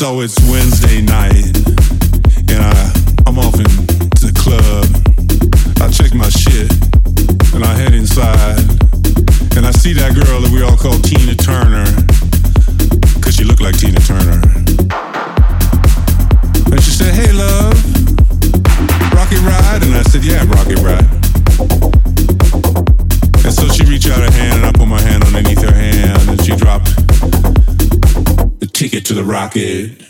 So it's Wednesday night, and I, I'm off into the club. I check my shit, and I head inside, and I see that girl that we all call Tina Turner, cause she looked like Tina Turner. Rocket.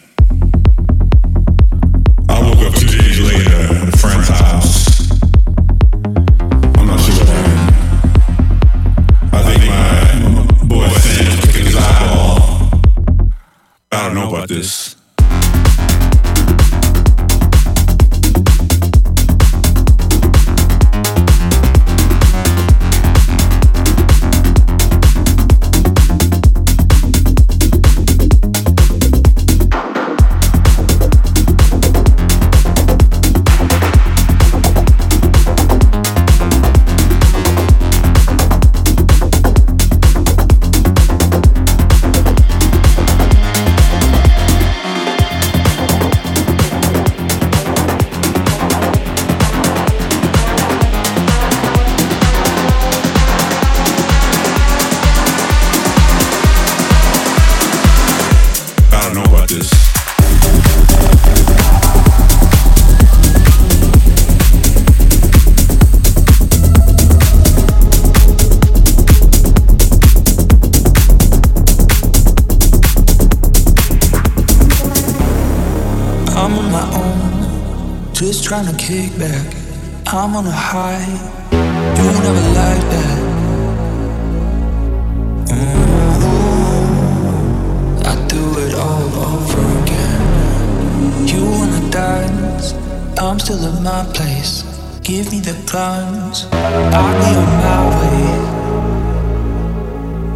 Don't just trying to kick back. I'm on a high, you never like that. My place. Give me the plans, I'll be on my way.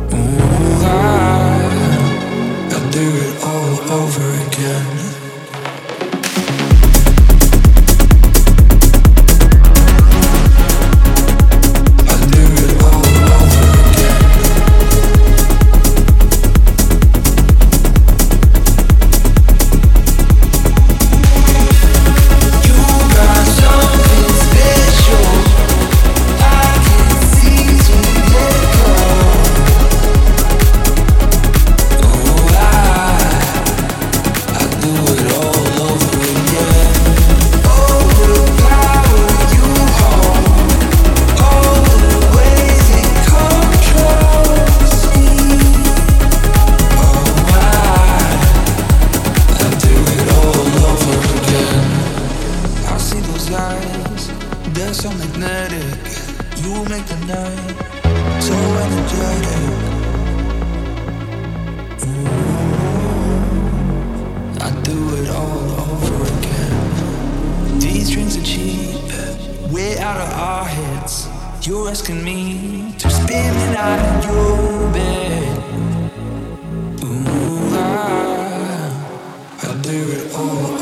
Mm, I, I do it all over again. Fire happens every time we rush. What you're doing, keep doing.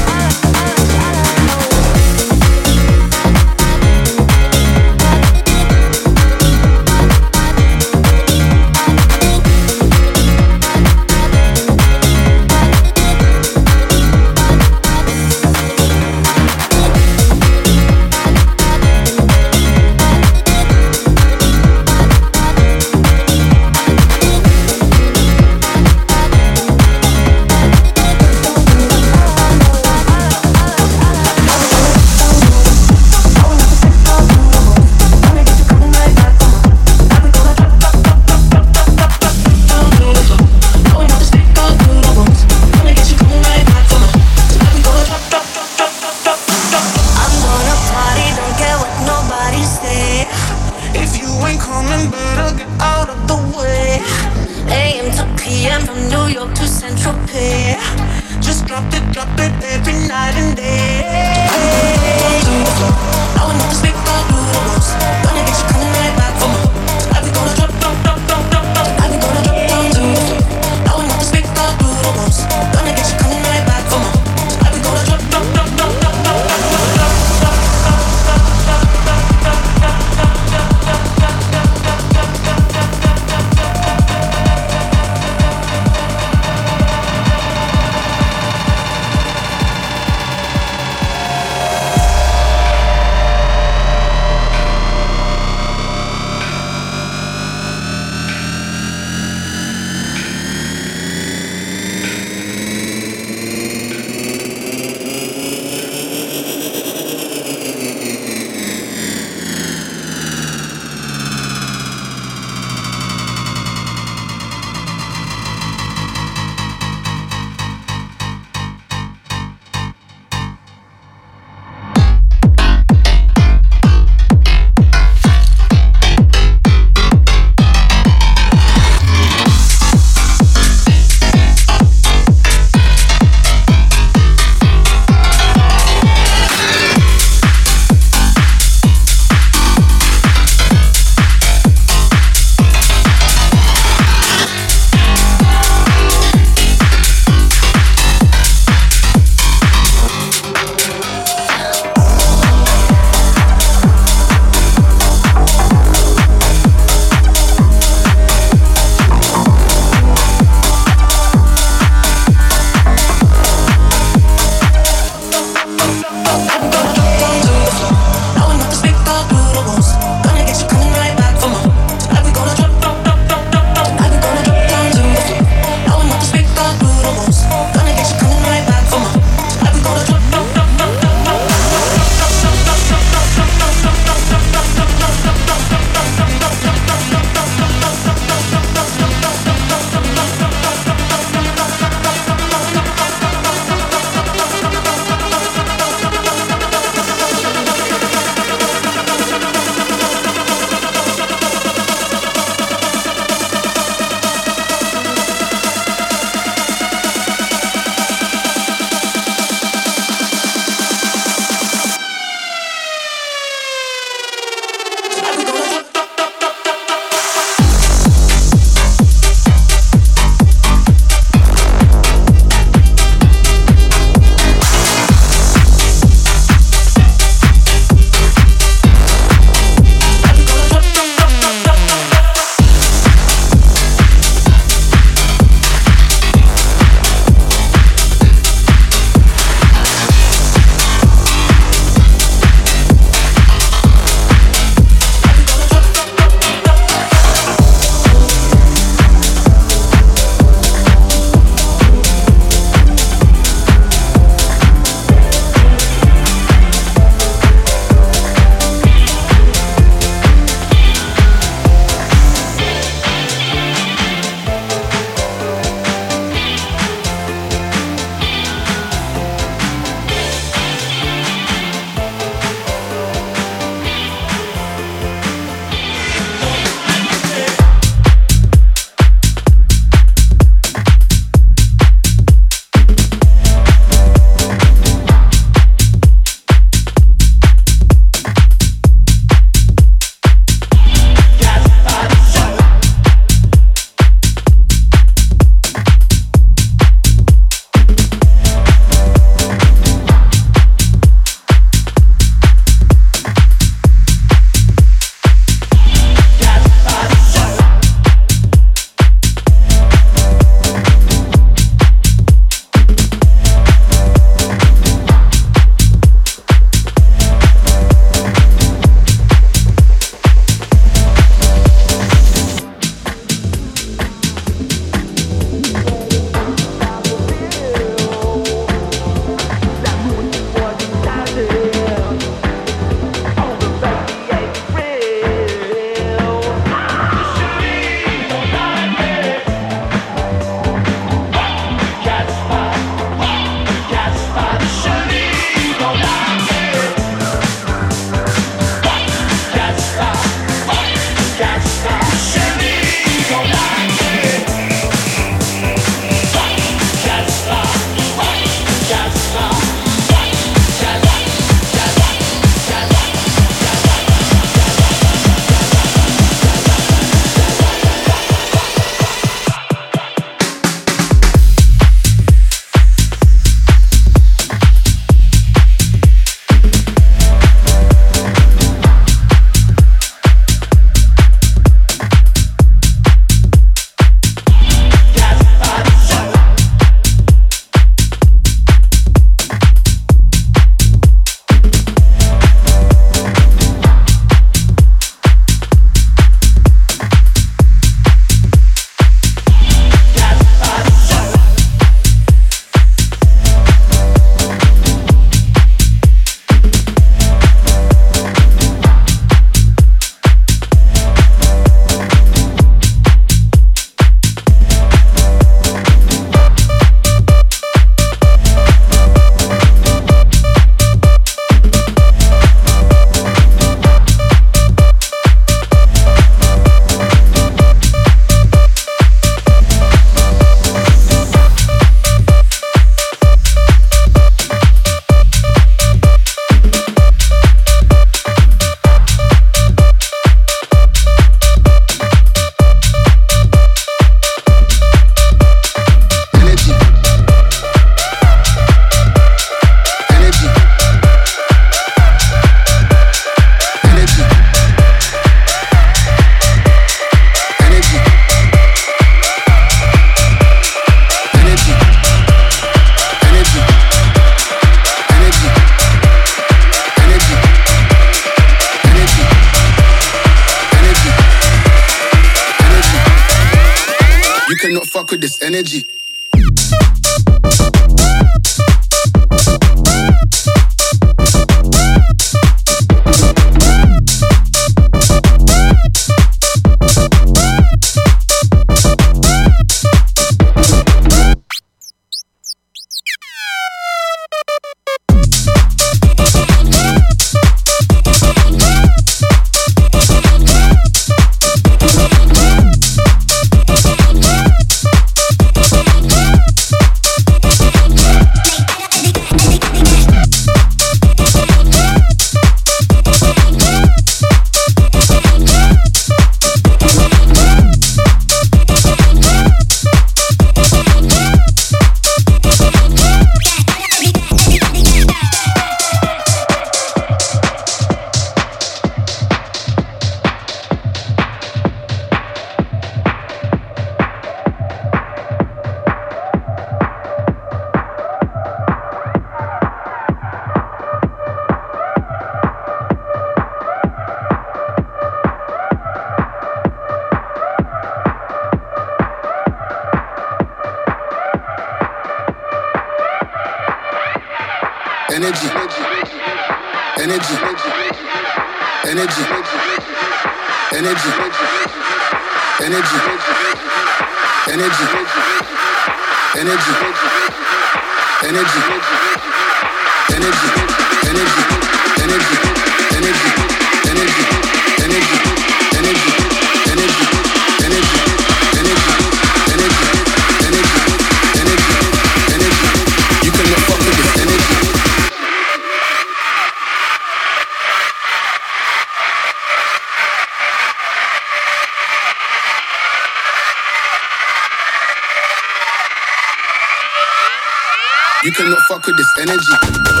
You cannot fuck with this energy.